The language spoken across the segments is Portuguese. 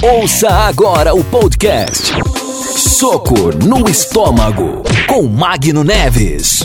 Ouça agora o podcast Soco no Estômago com Magno Neves.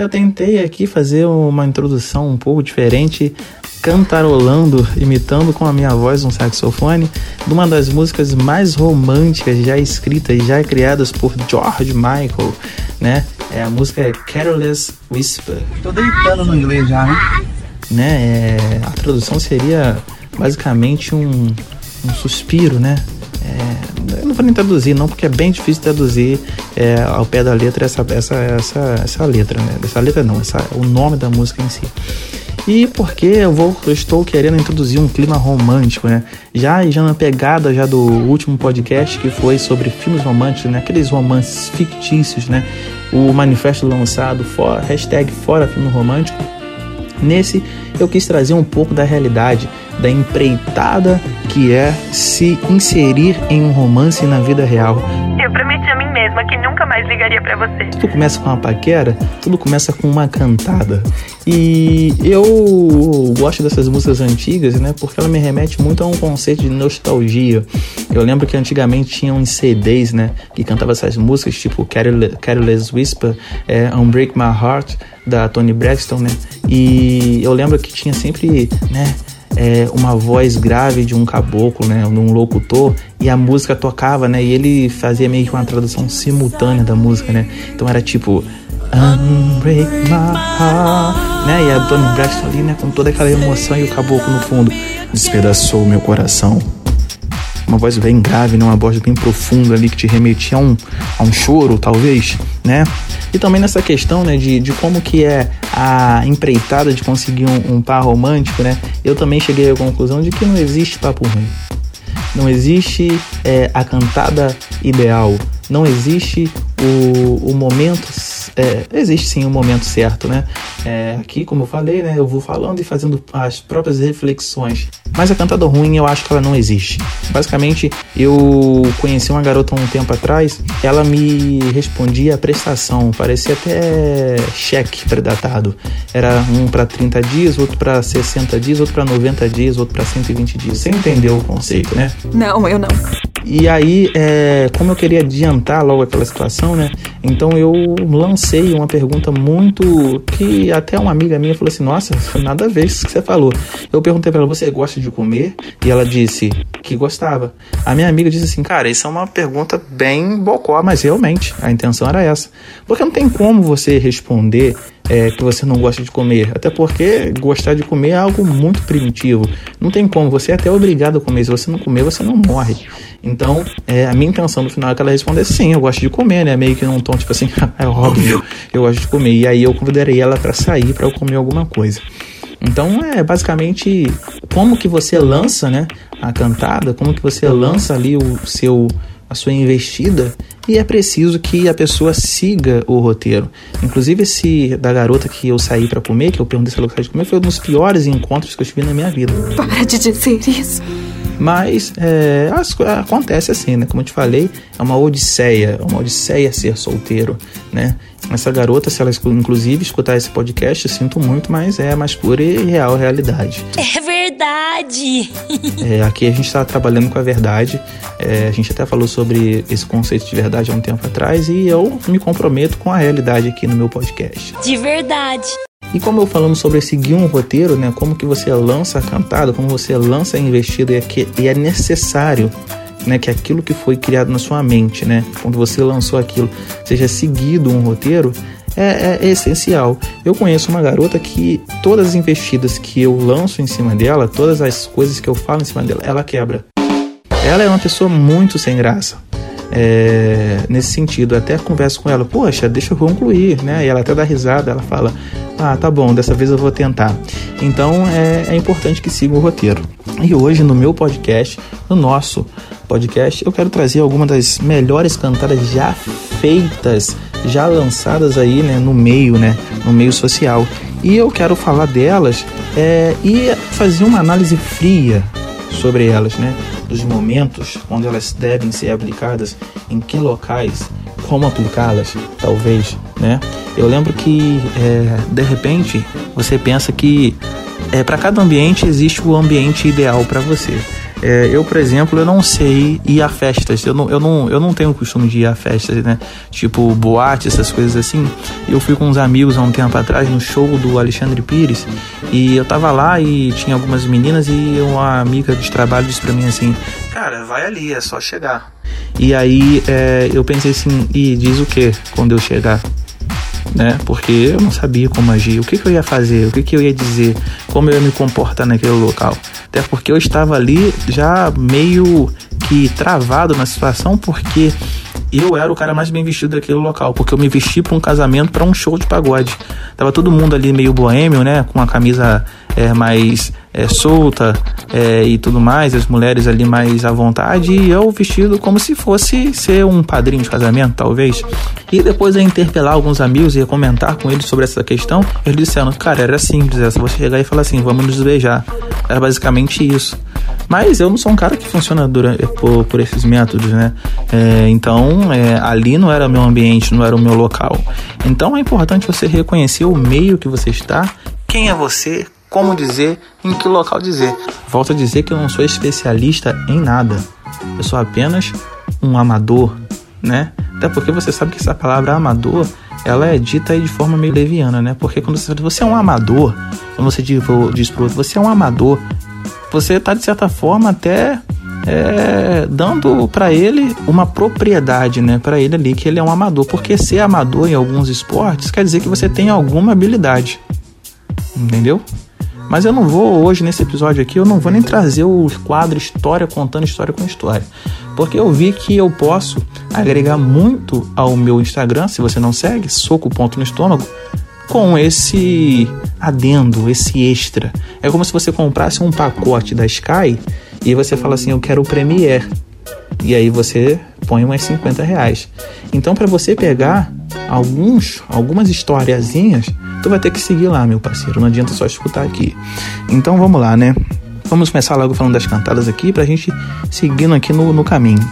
Eu tentei aqui fazer uma introdução um pouco diferente, cantarolando, imitando com a minha voz um saxofone, de uma das músicas mais românticas já escritas e já criadas por George Michael, né? É, a música é Careless Whisper. Tô deitando no inglês já, né? né? É, a tradução seria basicamente um, um suspiro, né? É, eu não vou nem traduzir, não, porque é bem difícil traduzir é, ao pé da letra essa, essa, essa, essa letra, né? Essa letra não, essa, o nome da música em si. E porque eu vou, eu estou querendo introduzir um clima romântico, né? Já já na pegada já do último podcast que foi sobre filmes românticos, né? Aqueles romances fictícios, né? O manifesto lançado fora, hashtag fora filme romântico. Nesse eu quis trazer um pouco da realidade, da empreitada que é se inserir em um romance na vida real. Eu prometi mesma que nunca mais ligaria para você. Tudo começa com uma paquera, tudo começa com uma cantada. E eu gosto dessas músicas antigas, né? Porque ela me remete muito a um conceito de nostalgia. Eu lembro que antigamente tinha uns CDs, né? Que cantava essas músicas, tipo Careless Whisper, é, Unbreak My Heart, da Tony Braxton, né? E eu lembro que tinha sempre, né? É, uma voz grave de um caboclo, né, de um locutor, e a música tocava, né, e ele fazia meio que uma tradução simultânea da música, né, então era tipo Unbreak my heart, né, e a Donnie Braxton ali, né, com toda aquela emoção e o caboclo no fundo despedaçou meu coração. Uma voz bem grave, né, uma voz bem profunda ali que te remetia a um, a um choro, talvez, né? E também nessa questão, né, de, de como que é a empreitada de conseguir um, um par romântico, né? Eu também cheguei à conclusão de que não existe papo ruim. Não existe é, a cantada ideal. Não existe o, o momento é, existe sim um momento certo, né? É, aqui, como eu falei, né? Eu vou falando e fazendo as próprias reflexões. Mas a cantada ruim, eu acho que ela não existe. Basicamente, eu conheci uma garota um tempo atrás, ela me respondia a prestação, parecia até cheque predatado. Era um para 30 dias, outro para 60 dias, outro para 90 dias, outro para 120 dias. Você entendeu o conceito, né? Não, eu não. E aí, é, como eu queria adiantar logo aquela situação, né? Então eu lancei uma pergunta muito que até uma amiga minha falou assim: Nossa, nada a ver isso que você falou. Eu perguntei para ela: Você gosta de comer? E ela disse que gostava. A minha amiga disse assim: Cara, isso é uma pergunta bem bocó, mas realmente a intenção era essa. Porque não tem como você responder é, que você não gosta de comer. Até porque gostar de comer é algo muito primitivo. Não tem como, você é até obrigado a comer. Se você não comer, você não morre. Então, é, a minha intenção no final é que ela respondesse sim, eu gosto de comer, né? Meio que num tom tipo assim, é óbvio, eu gosto de comer. E aí eu convidarei ela para sair para eu comer alguma coisa. Então é basicamente como que você lança, né, a cantada, como que você lança ali o seu a sua investida e é preciso que a pessoa siga o roteiro. Inclusive esse da garota que eu saí para comer, que eu perguntei se ela gostava de comer, foi um dos piores encontros que eu tive na minha vida. Para de dizer isso. Mas é, acontece assim, né? Como eu te falei, é uma odisseia, é uma odisseia ser solteiro, né? Essa garota, se ela inclusive escutar esse podcast, eu sinto muito, mas é a mais pura e real realidade. É verdade! é, aqui a gente está trabalhando com a verdade. É, a gente até falou sobre esse conceito de verdade há um tempo atrás e eu me comprometo com a realidade aqui no meu podcast. De verdade! E como eu falamos sobre seguir um roteiro, né? Como que você lança a cantada, como você lança a investida e é, e é necessário né, que aquilo que foi criado na sua mente, né, quando você lançou aquilo, seja seguido um roteiro, é, é, essencial. Eu conheço uma garota que todas as investidas que eu lanço em cima dela, todas as coisas que eu falo em cima dela, ela quebra. Ela é uma pessoa muito sem graça. É, nesse sentido, até converso com ela, poxa, deixa eu concluir, né? E ela até dá risada, ela fala, ah, tá bom, dessa vez eu vou tentar. Então é, é importante que siga o roteiro. E hoje no meu podcast, no nosso podcast, eu quero trazer algumas das melhores cantadas já feitas, já lançadas aí, né, no meio, né, no meio social. E eu quero falar delas é, e fazer uma análise fria sobre elas, né, dos momentos onde elas devem ser aplicadas, em que locais, como aplicá-las, talvez, né? Eu lembro que é, de repente você pensa que é, para cada ambiente existe o ambiente ideal para você. É, eu, por exemplo, eu não sei ir a festas. Eu não, eu, não, eu não tenho o costume de ir a festas, né? Tipo, boate, essas coisas assim. Eu fui com uns amigos há um tempo atrás no show do Alexandre Pires. E eu tava lá e tinha algumas meninas e uma amiga de trabalho disse pra mim assim: Cara, vai ali, é só chegar. E aí é, eu pensei assim: e diz o que quando eu chegar? Né? Porque eu não sabia como agir, o que, que eu ia fazer, o que, que eu ia dizer, como eu ia me comportar naquele local. Até porque eu estava ali já meio que travado na situação, porque eu era o cara mais bem vestido daquele local, porque eu me vesti para um casamento, para um show de pagode. Tava todo mundo ali meio boêmio, né? Com a camisa é, mais é, solta é, e tudo mais, as mulheres ali mais à vontade, e eu vestido como se fosse ser um padrinho de casamento, talvez. E depois de interpelar alguns amigos e comentar com eles sobre essa questão, eles disseram, cara, era simples, era só você chegar e falar assim, vamos nos beijar. Era basicamente isso. Mas eu não sou um cara que funciona durante, por, por esses métodos, né? É, então, é, ali não era meu ambiente, não era o meu local. Então é importante você reconhecer o meio que você está, quem é você, como dizer, em que local dizer. Volto a dizer que eu não sou especialista em nada. Eu sou apenas um amador, né? Até porque você sabe que essa palavra amador, ela é dita aí de forma meio leviana, né? Porque quando você, você é um amador, quando você diz, diz pro outro, você é um amador, você está de certa forma até é, dando para ele uma propriedade, né? Para ele ali que ele é um amador, porque ser amador em alguns esportes quer dizer que você tem alguma habilidade, entendeu? Mas eu não vou hoje nesse episódio aqui, eu não vou nem trazer o quadro história contando história com história, porque eu vi que eu posso agregar muito ao meu Instagram, se você não segue, soco ponto no estômago, com esse adendo, esse extra. É como se você comprasse um pacote da Sky e você fala assim, eu quero o Premiere. E aí você põe umas 50 reais. Então para você pegar alguns, algumas historiazinhas, tu vai ter que seguir lá, meu parceiro. Não adianta só escutar aqui. Então vamos lá, né? Vamos começar logo falando das cantadas aqui pra gente seguindo aqui no, no caminho.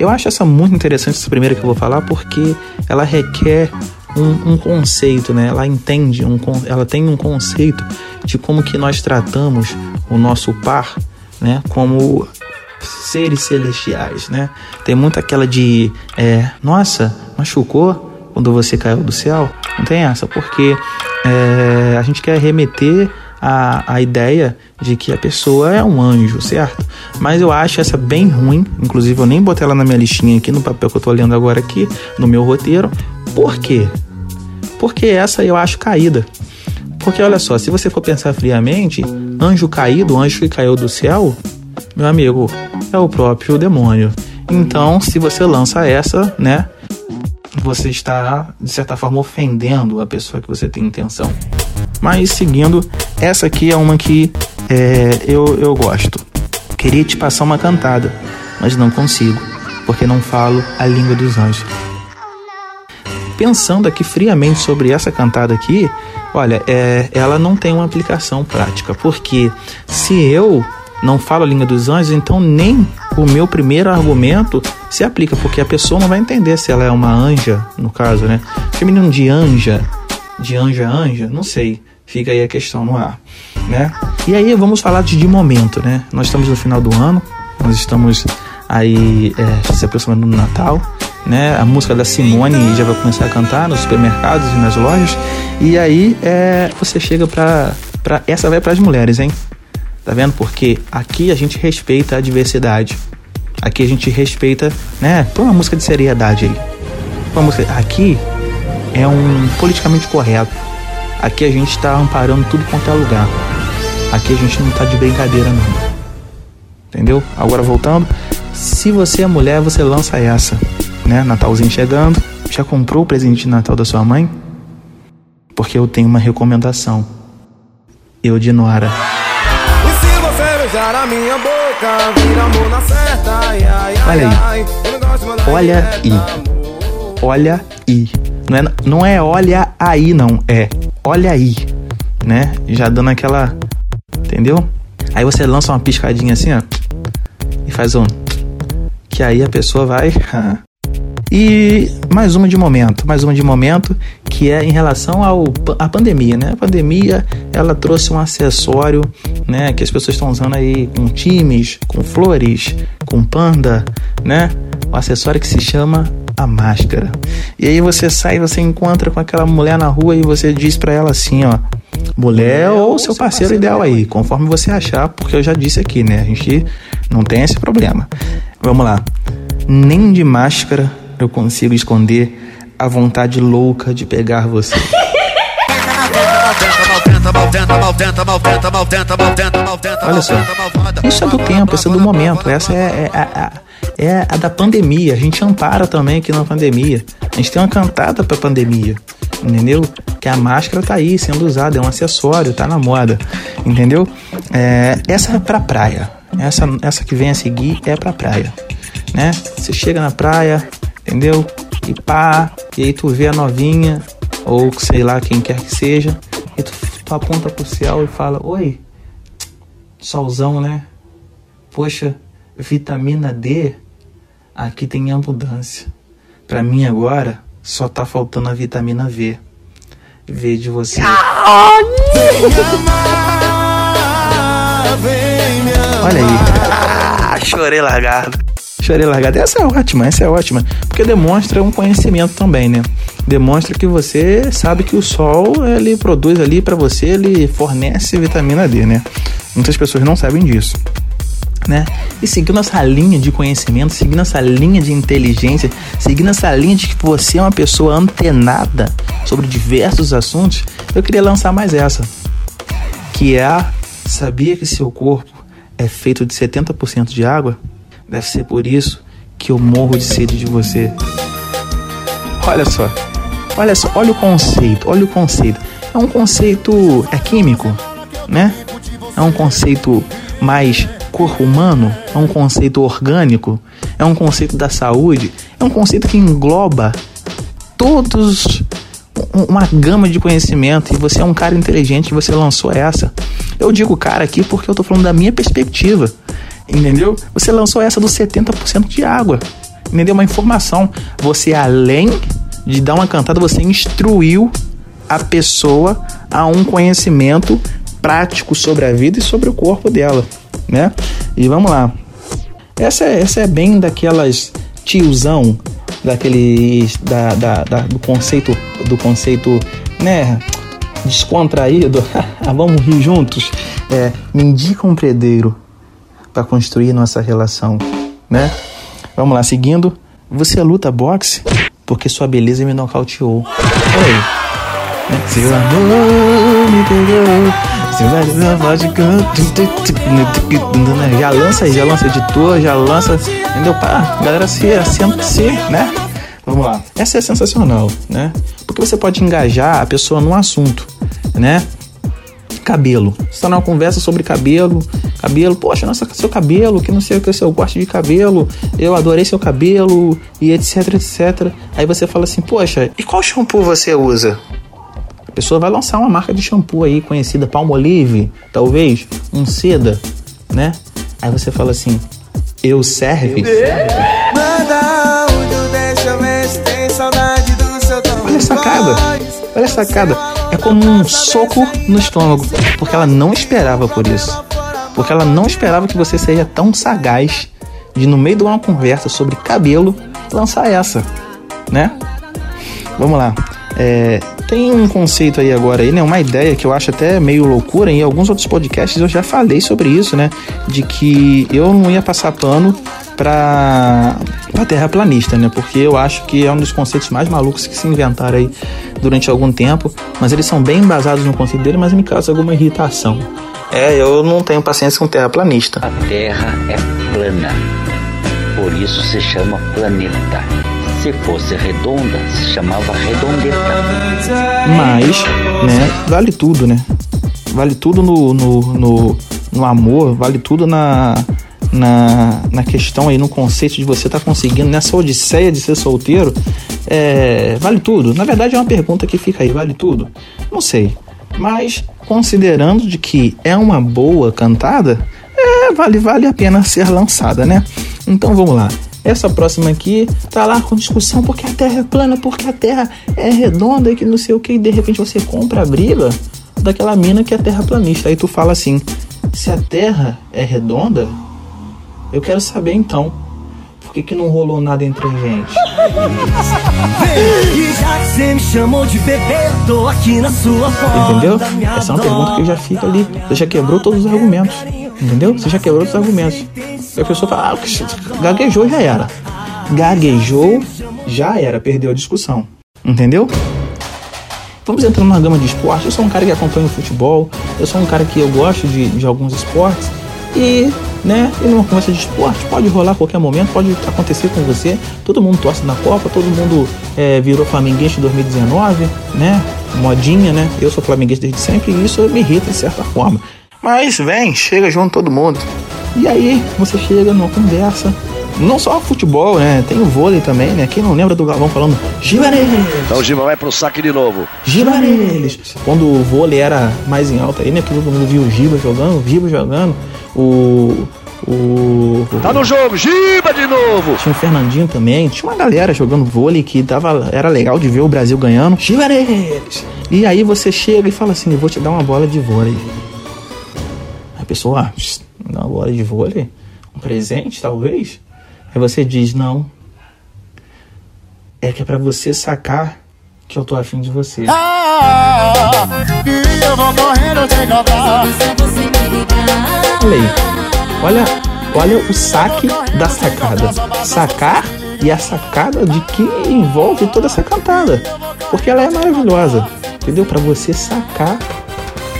Eu acho essa muito interessante, essa primeira que eu vou falar, porque ela requer um, um, conceito, né? Ela entende, um, ela tem um conceito de como que nós tratamos o nosso par, né? Como seres celestiais, né? Tem muito aquela de, é, nossa, machucou quando você caiu do céu. Não tem essa, porque é, a gente quer remeter a, a ideia de que a pessoa é um anjo, certo? Mas eu acho essa bem ruim, inclusive eu nem botei ela na minha listinha aqui no papel que eu tô lendo agora aqui, no meu roteiro. Por quê? Porque essa eu acho caída. Porque olha só, se você for pensar friamente, anjo caído, anjo que caiu do céu, meu amigo, é o próprio demônio. Então, se você lança essa, né, você está de certa forma ofendendo a pessoa que você tem intenção. Mas seguindo, essa aqui é uma que é, eu, eu gosto. Queria te passar uma cantada, mas não consigo, porque não falo a língua dos anjos. Pensando aqui friamente sobre essa cantada aqui, olha, é, ela não tem uma aplicação prática, porque se eu não falo a língua dos anjos, então nem o meu primeiro argumento se aplica, porque a pessoa não vai entender se ela é uma anja, no caso, né? Feminino de anja, de anja anja, não sei. Fica aí a questão no ar, né? E aí vamos falar de, de momento, né? Nós estamos no final do ano, nós estamos aí é, se aproximando do Natal, né? A música da Simone já vai começar a cantar nos supermercados e nas lojas. E aí é, você chega pra, pra essa vai para as mulheres, hein? Tá vendo? Porque aqui a gente respeita a diversidade. Aqui a gente respeita, né? Põe uma música de seriedade aí. Uma música. Aqui é um politicamente correto. Aqui a gente está amparando tudo quanto é lugar. Aqui a gente não tá de brincadeira não. Entendeu? Agora voltando, se você é mulher, você lança essa, né? Natalzinho chegando, já comprou o presente de Natal da sua mãe? Porque eu tenho uma recomendação. Eu de Nora beijar a minha boca, Olha aí. Olha aí. Olha aí. Não é, não é olha aí, não. É olha aí. Né? Já dando aquela. Entendeu? Aí você lança uma piscadinha assim, ó. E faz um. Que aí a pessoa vai. E mais uma de momento, mais uma de momento, que é em relação ao, à pandemia, né? A pandemia, ela trouxe um acessório, né? Que as pessoas estão usando aí com times, com flores, com panda, né? Um acessório que se chama a máscara. E aí você sai, você encontra com aquela mulher na rua e você diz para ela assim, ó, mulher ou seu parceiro ideal aí, conforme você achar, porque eu já disse aqui, né? A gente não tem esse problema. Vamos lá. Nem de máscara eu consigo esconder a vontade louca de pegar você. Olha só, isso é do tempo, isso é do momento, essa é, é, é, é a da pandemia. A gente ampara também aqui na pandemia. A gente tem uma cantada pra pandemia, entendeu? Que a máscara tá aí sendo usada, é um acessório, tá na moda, entendeu? É, essa é pra praia. Essa, essa que vem a seguir é pra praia, né? Você chega na praia, entendeu? E pá, e aí tu vê a novinha, ou sei lá quem quer que seja, e tu, tu aponta pro céu e fala: Oi, solzão, né? Poxa, vitamina D aqui tem abundância. Pra mim agora só tá faltando a vitamina V. V de você. Olha aí. Ah, chorei largado. Essa é ótima, essa é ótima. Porque demonstra um conhecimento também, né? Demonstra que você sabe que o sol, ele produz ali para você, ele fornece vitamina D, né? Muitas pessoas não sabem disso. Né? E seguindo essa linha de conhecimento, seguindo essa linha de inteligência, seguindo essa linha de que você é uma pessoa antenada sobre diversos assuntos, eu queria lançar mais essa, que é a sabia que seu corpo é feito de 70% de água? Deve ser por isso que eu morro de sede de você. Olha só, olha só, olha o conceito, olha o conceito. É um conceito é químico, né? É um conceito mais corpo humano, é um conceito orgânico, é um conceito da saúde, é um conceito que engloba todos uma gama de conhecimento e você é um cara inteligente você lançou essa. Eu digo cara aqui porque eu tô falando da minha perspectiva. Entendeu? Você lançou essa dos 70% de água. Entendeu? Uma informação. Você, além de dar uma cantada, você instruiu a pessoa a um conhecimento prático sobre a vida e sobre o corpo dela, né? E vamos lá. Essa, é, essa é bem daquelas tiozão, daquele da, da, da, do conceito do conceito, né? Descontraído. vamos rir juntos. É, me indica um predeiro para construir nossa relação, né? Vamos lá, seguindo. Você luta boxe porque sua beleza me nocauteou. Né? Seu amor me pegou. Já lança aí, já lança editor, já lança. Entendeu? Pá, galera se assenta se, né? Vamos lá. Essa é sensacional, né? Porque você pode engajar a pessoa num assunto, né? Cabelo. Está numa conversa sobre cabelo, cabelo, poxa, nossa, seu cabelo, que não sei o que, eu gosto de cabelo, eu adorei seu cabelo e etc, etc. Aí você fala assim, poxa, e qual shampoo você usa? A pessoa vai lançar uma marca de shampoo aí conhecida, Palmolive, talvez, um seda, né? Aí você fala assim, eu serve? A sacada, olha a sacada é como um soco no estômago, porque ela não esperava por isso. Porque ela não esperava que você seja tão sagaz de, no meio de uma conversa sobre cabelo, lançar essa, né? Vamos lá. É, tem um conceito aí agora aí, né? Uma ideia que eu acho até meio loucura. Em alguns outros podcasts eu já falei sobre isso, né? De que eu não ia passar pano para para terraplanista, né? Porque eu acho que é um dos conceitos mais malucos que se inventaram aí durante algum tempo, mas eles são bem embasados no conceito dele, mas me causa alguma irritação. É, eu não tenho paciência com terraplanista. A Terra é plana, por isso se chama planeta. Se fosse redonda, se chamava redondeta. Mas, né, vale tudo, né? Vale tudo no, no, no, no amor, vale tudo na, na, na questão aí, no conceito de você estar tá conseguindo nessa odisseia de ser solteiro, é, vale tudo? Na verdade é uma pergunta que fica aí, vale tudo? Não sei. Mas considerando de que é uma boa cantada, é, vale, vale a pena ser lançada, né? Então vamos lá. Essa próxima aqui tá lá com discussão porque a Terra é plana, porque a Terra é redonda e que não sei o que, e de repente você compra a briga daquela mina que é terraplanista. Aí tu fala assim: se a Terra é redonda, eu quero saber então. Por que, que não rolou nada entre a gente? E já que você me chamou de bebê, eu tô aqui na sua porta. Entendeu? Essa é uma pergunta que já fica ali. Você já quebrou todos os argumentos. Entendeu? Você já quebrou todos os argumentos. Aí a pessoa fala, ah, gaguejou já era. Gaguejou, já era, perdeu a discussão. Entendeu? Vamos entrar numa gama de esportes. Eu sou um cara que acompanha o futebol, eu sou um cara que eu gosto de, de alguns esportes. E, né, e numa conversa de esporte pode rolar a qualquer momento, pode acontecer com você. Todo mundo torce na Copa, todo mundo é, virou flamenguista em 2019, né? Modinha, né? Eu sou flamenguista desde sempre e isso me irrita de certa forma. Mas vem, chega junto todo mundo. E aí você chega numa conversa. Não só futebol, né? Tem o vôlei também, né? Quem não lembra do Galvão falando Giba neles! Então o Giba vai pro saque de novo. Giba neles! Quando o vôlei era mais em alta aí, né? Que todo mundo viu o Giba jogando, o Giba jogando. O. O. Tá no jogo, Giba de novo! Tinha o Fernandinho também, tinha uma galera jogando vôlei que dava, era legal de ver o Brasil ganhando. Giba neles! E aí você chega e fala assim: Eu vou te dar uma bola de vôlei. A pessoa, ah, dá uma bola de vôlei? Um presente, talvez? Aí você diz, não. É que é pra você sacar que eu tô afim de você. Olha aí. Olha, olha o saque da sacada. Sacar e a sacada de que envolve toda essa cantada. Porque ela é maravilhosa. Entendeu? Pra você sacar.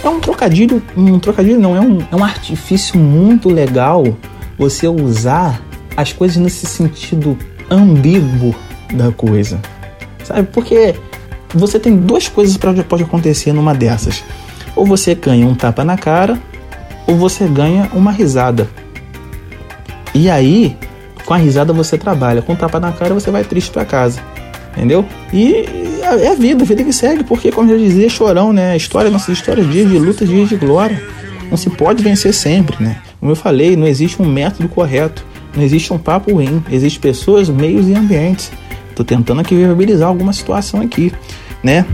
É um trocadilho. Um trocadilho não, é um, é um artifício muito legal você usar as coisas nesse sentido ambíguo da coisa. Sabe? Porque você tem duas coisas para pode acontecer numa dessas. Ou você ganha um tapa na cara, ou você ganha uma risada. E aí, com a risada você trabalha, com o tapa na cara você vai triste para casa. Entendeu? E é a vida, a vida que segue, porque como eu dizia, chorão, né? História, nossas histórias, dias de luta, dias de glória. Não se pode vencer sempre, né? Como eu falei, não existe um método correto. Não existe um papo ruim, existem pessoas, meios e ambientes. Tô tentando aqui viabilizar alguma situação aqui, né?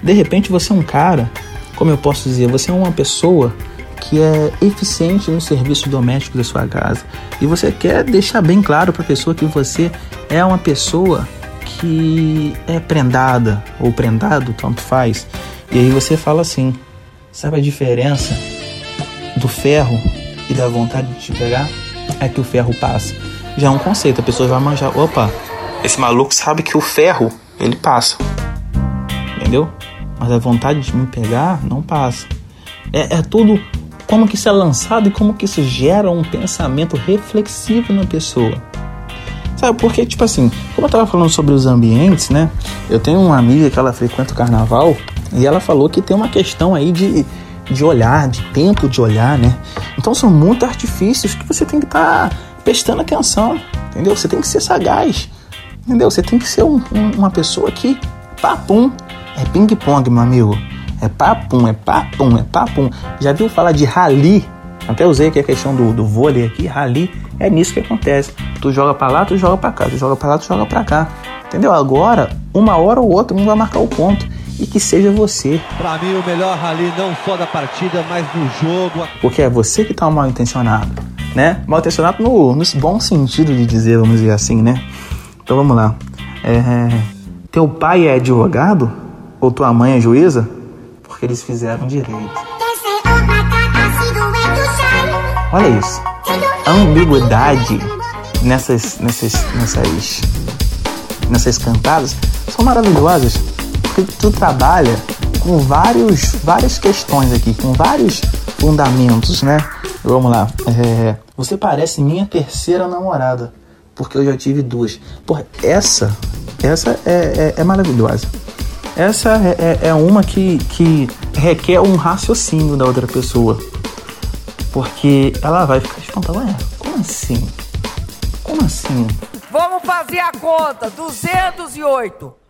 De repente você é um cara, como eu posso dizer, você é uma pessoa que é eficiente no serviço doméstico da sua casa e você quer deixar bem claro para a pessoa que você é uma pessoa que é prendada ou prendado, tanto faz. E aí você fala assim: sabe a diferença do ferro e da vontade de te pegar? É que o ferro passa. Já é um conceito, a pessoa vai manjar, opa, esse maluco sabe que o ferro, ele passa. Entendeu? Mas a vontade de me pegar não passa. É, é tudo como que isso é lançado e como que isso gera um pensamento reflexivo na pessoa. Sabe, porque, tipo assim, como eu tava falando sobre os ambientes, né? Eu tenho uma amiga que ela frequenta o carnaval e ela falou que tem uma questão aí de de olhar, de tempo de olhar, né? Então são muitos artifícios que você tem que estar tá prestando atenção, entendeu? Você tem que ser sagaz, entendeu? Você tem que ser um, um, uma pessoa que papum, é ping-pong, meu amigo. É papum, é papum, é papum. Já viu falar de rally? Até usei aqui a questão do, do vôlei aqui, rally. É nisso que acontece. Tu joga para lá, tu joga para cá, tu joga para lá, tu joga para cá. Entendeu? Agora, uma hora ou outra, um vai marcar o ponto e que seja você. Para mim, o melhor rally não só da partida, mas do jogo. Porque é você que tá mal intencionado, né? Mal intencionado no, no bom sentido de dizer, vamos dizer assim, né? Então vamos lá. É, teu pai é advogado? Ou tua mãe é juíza? Porque eles fizeram direito. Olha isso. A ambiguidade nessas, nessas, nessas, nessas cantadas são maravilhosas porque tu trabalha com vários, várias questões aqui, com vários fundamentos, né? Vamos lá. É, você parece minha terceira namorada, porque eu já tive duas. Porra, essa, essa é, é, é maravilhosa. Essa é, é, é uma que, que requer um raciocínio da outra pessoa. Porque ela vai ficar espantada. Ué, como assim? Como assim? Vamos fazer a conta. 208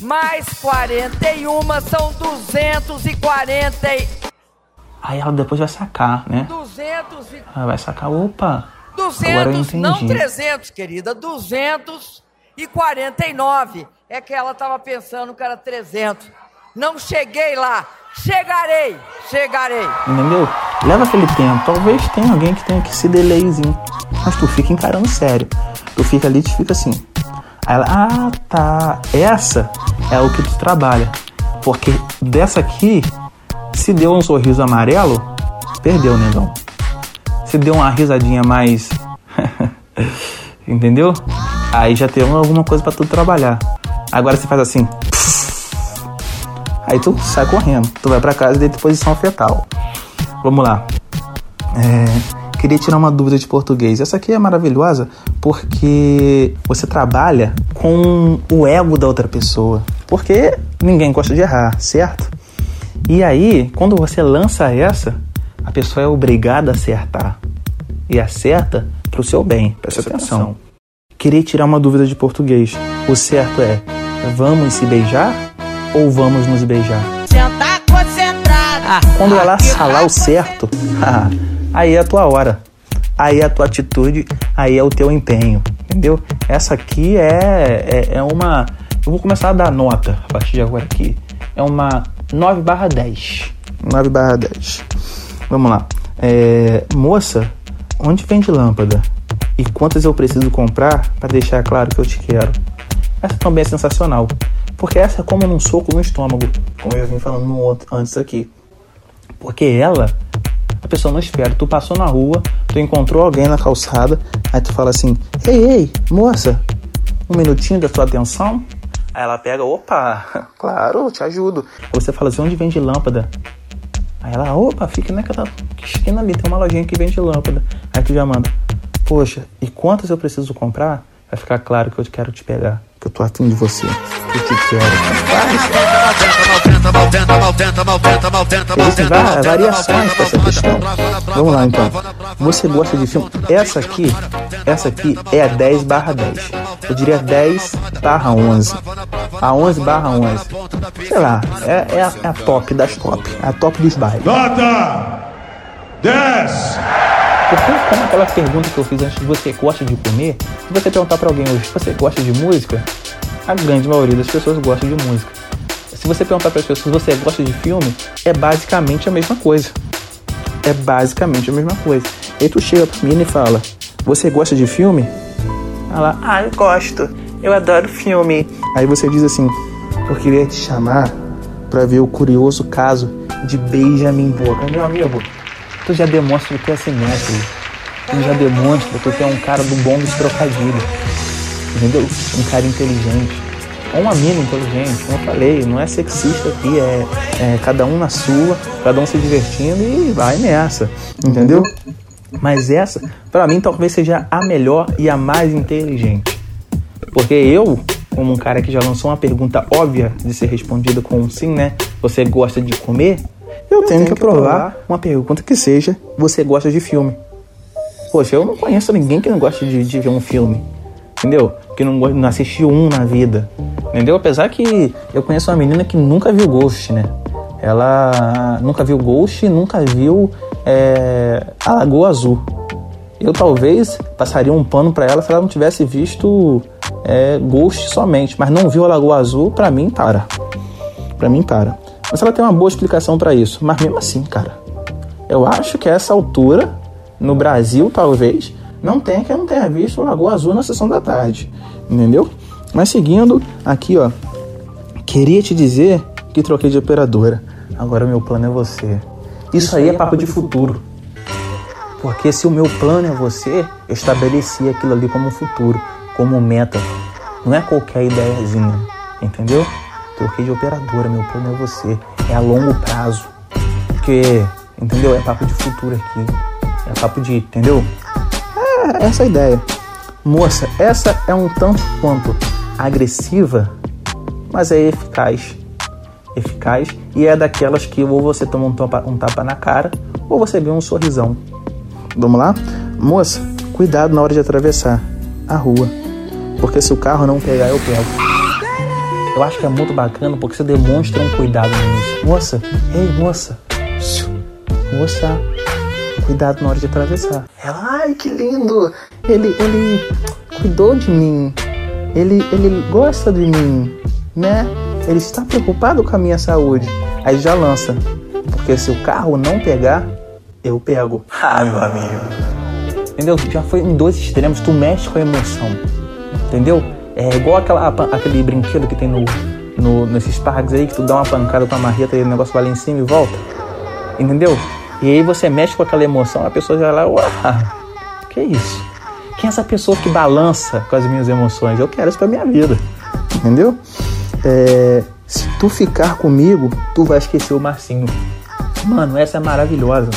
mais 41 são 240. Aí ela depois vai sacar, né? 200 Ela vai sacar, opa, 200, não 300, querida, 249. É que ela estava pensando que era 300. Não cheguei lá. Chegarei, chegarei. Entendeu? Leva aquele tempo. Talvez tenha alguém que tenha que se delayzinho. Mas tu fica encarando sério. Tu fica ali e te fica assim. Aí ela, ah, tá. Essa é o que tu trabalha. Porque dessa aqui, se deu um sorriso amarelo, perdeu, negão. Se deu uma risadinha mais. Entendeu? Aí já tem alguma coisa para tu trabalhar. Agora você faz assim. Aí tu sai correndo. Tu vai para casa e deita em posição fetal. Vamos lá. É, queria tirar uma dúvida de português. Essa aqui é maravilhosa porque você trabalha com o ego da outra pessoa. Porque ninguém gosta de errar, certo? E aí, quando você lança essa, a pessoa é obrigada a acertar. E acerta para o seu bem. Presta atenção. atenção. Queria tirar uma dúvida de português. O certo é: vamos se beijar ou vamos nos beijar? Sentar concentrado. Ah, quando ela falar o certo, aí é a tua hora. Aí é a tua atitude, aí é o teu empenho. Entendeu? Essa aqui é, é, é uma. Eu vou começar a dar nota a partir de agora aqui. É uma 9 barra 10. 9 barra 10. Vamos lá. É, moça, onde vende lâmpada? E quantas eu preciso comprar para deixar claro que eu te quero? Essa também é sensacional. Porque essa é como num soco no estômago, como eu vim falando antes aqui. Porque ela, a pessoa não espera. Tu passou na rua, tu encontrou alguém na calçada, aí tu fala assim: Ei, ei, moça, um minutinho da tua atenção? Aí ela pega, opa, claro, te ajudo. Você fala assim: onde vende lâmpada? Aí ela, opa, fica naquela esquina ali, tem uma lojinha que vende lâmpada. Aí tu já manda, poxa, e quantas eu preciso comprar? Vai ficar claro que eu quero te pegar que eu tô afim de você. Que eu te quero. Existem variações para essa questão. Vamos lá então. Você gosta de filme? Essa aqui, essa aqui é a 10 barra 10. Eu diria 10 barra 11. A 11 barra 11. Sei lá, é, é, a, é a top das top. É a top dos bailes. Nota 10! Porque como aquela pergunta que eu fiz antes você gosta de comer, se você perguntar para alguém hoje, você gosta de música? A grande maioria das pessoas gosta de música. Se você perguntar para as pessoas você gosta de filme, é basicamente a mesma coisa. É basicamente a mesma coisa. E tu chega pra mim e fala: Você gosta de filme? Ela, ah, eu gosto. Eu adoro filme. Aí você diz assim: Eu queria te chamar para ver o curioso caso de Benjamin Boca. Meu amigo, tu já demonstra que é simétrico. Tu já demonstra que tu é um cara do bom dos trocadilhos. Entendeu? Um cara inteligente. Ou uma mina inteligente, como eu falei, não é sexista aqui, é, é cada um na sua, cada um se divertindo e vai nessa. Entendeu? Mas essa, para mim, talvez seja a melhor e a mais inteligente. Porque eu, como um cara que já lançou uma pergunta óbvia de ser respondida com um sim, né? Você gosta de comer? Eu tenho que aprovar uma pergunta que seja: você gosta de filme? Poxa, eu não conheço ninguém que não gosta de, de ver um filme, entendeu? Que não, não assistiu um na vida, entendeu? Apesar que eu conheço uma menina que nunca viu Ghost, né? Ela nunca viu Ghost, nunca viu é, a Lagoa Azul. Eu talvez passaria um pano para ela se ela não tivesse visto é, Ghost somente, mas não viu a Lagoa Azul, para mim para. Para mim para. Mas ela tem uma boa explicação para isso. Mas mesmo assim, cara, eu acho que a essa altura, no Brasil talvez, não tem que não tenha visto Lagoa Azul na sessão da tarde. Entendeu? Mas seguindo aqui, ó. Queria te dizer que troquei de operadora. Agora meu plano é você. Isso aí é papo de futuro. Porque se o meu plano é você, eu estabeleci aquilo ali como futuro, como meta. Não é qualquer ideiazinha, entendeu? Troquei de operadora, meu plano é você. É a longo prazo. Porque, entendeu? É papo de futuro aqui. É papo de, entendeu? É essa a ideia. Moça, essa é um tanto quanto agressiva, mas é eficaz. Eficaz e é daquelas que ou você toma um tapa, um tapa na cara ou você ganha um sorrisão. Vamos lá? Moça, cuidado na hora de atravessar a rua. Porque se o carro não pegar, eu pego. Eu acho que é muito bacana porque você demonstra um cuidado nisso. Moça, ei moça, moça, cuidado na hora de atravessar. Ela, ai que lindo! Ele, ele cuidou de mim. Ele, ele gosta de mim, né? Ele está preocupado com a minha saúde. Aí já lança. Porque se o carro não pegar, eu pego. Ah, meu amigo. Entendeu? Já foi em dois extremos, tu mexe com a emoção. Entendeu? É igual aquela, aquele brinquedo que tem no, no, nesses parques aí, que tu dá uma pancada com a marreta e o negócio vai lá em cima e volta. Entendeu? E aí você mexe com aquela emoção, a pessoa já lá, uau, que isso? Quem é essa pessoa que balança com as minhas emoções? Eu quero isso pra minha vida. Entendeu? É, se tu ficar comigo, tu vai esquecer o Marcinho. Mano, essa é maravilhosa.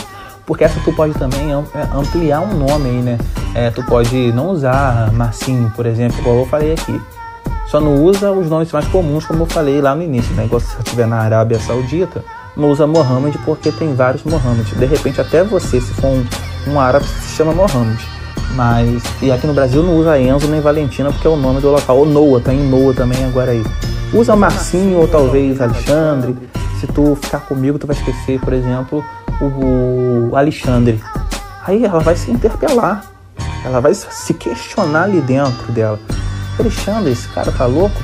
Porque essa tu pode também é, ampliar um nome aí, né? É, tu pode não usar Marcinho, por exemplo, igual eu falei aqui. Só não usa os nomes mais comuns, como eu falei lá no início, né? Igual se você estiver na Arábia Saudita, não usa Mohammed porque tem vários Mohammed. De repente, até você, se for um, um árabe, se chama Mohammed. Mas, e aqui no Brasil não usa Enzo nem Valentina porque é o nome do local. Ou tem tá Noah também agora aí. Usa Marcinho ou talvez Alexandre. Se tu ficar comigo, tu vai esquecer, por exemplo, o, o Alexandre. Aí ela vai se interpelar. Ela vai se questionar ali dentro dela. Alexandre, esse cara tá louco?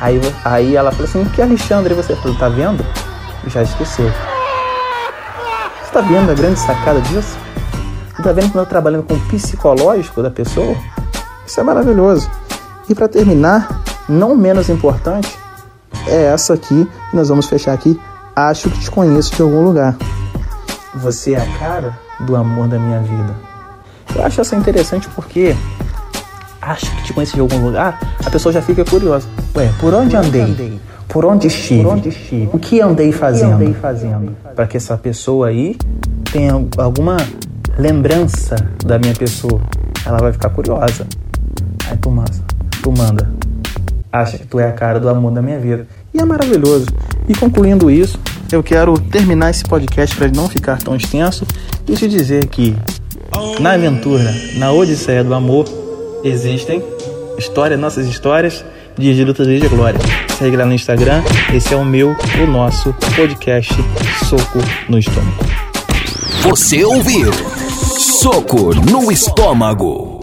Aí, aí ela falou assim, que Alexandre? você falou, tá vendo? Já esqueceu. Você tá vendo a grande sacada disso? Você tá vendo que eu trabalhando com o psicológico da pessoa? Isso é maravilhoso. E para terminar, não menos importante, é essa aqui que nós vamos fechar aqui. Acho que te conheço de algum lugar. Você é a cara do amor da minha vida. Eu acho essa interessante porque acho que te conheço de algum lugar, a pessoa já fica curiosa. Ué, por onde andei? Por onde estive? Por onde estive? O que andei fazendo? fazendo? Para que essa pessoa aí tenha alguma lembrança da minha pessoa. Ela vai ficar curiosa. Aí tu manda, tu manda. Acha que tu é a cara do amor da minha vida. E é maravilhoso. E concluindo isso, eu quero terminar esse podcast para não ficar tão extenso e te dizer que na aventura, na odisseia do amor, existem histórias, nossas histórias, dias de luta, dias de glória. Segue lá no Instagram, esse é o meu, o nosso podcast Soco no Estômago. Você ouviu Soco no Estômago.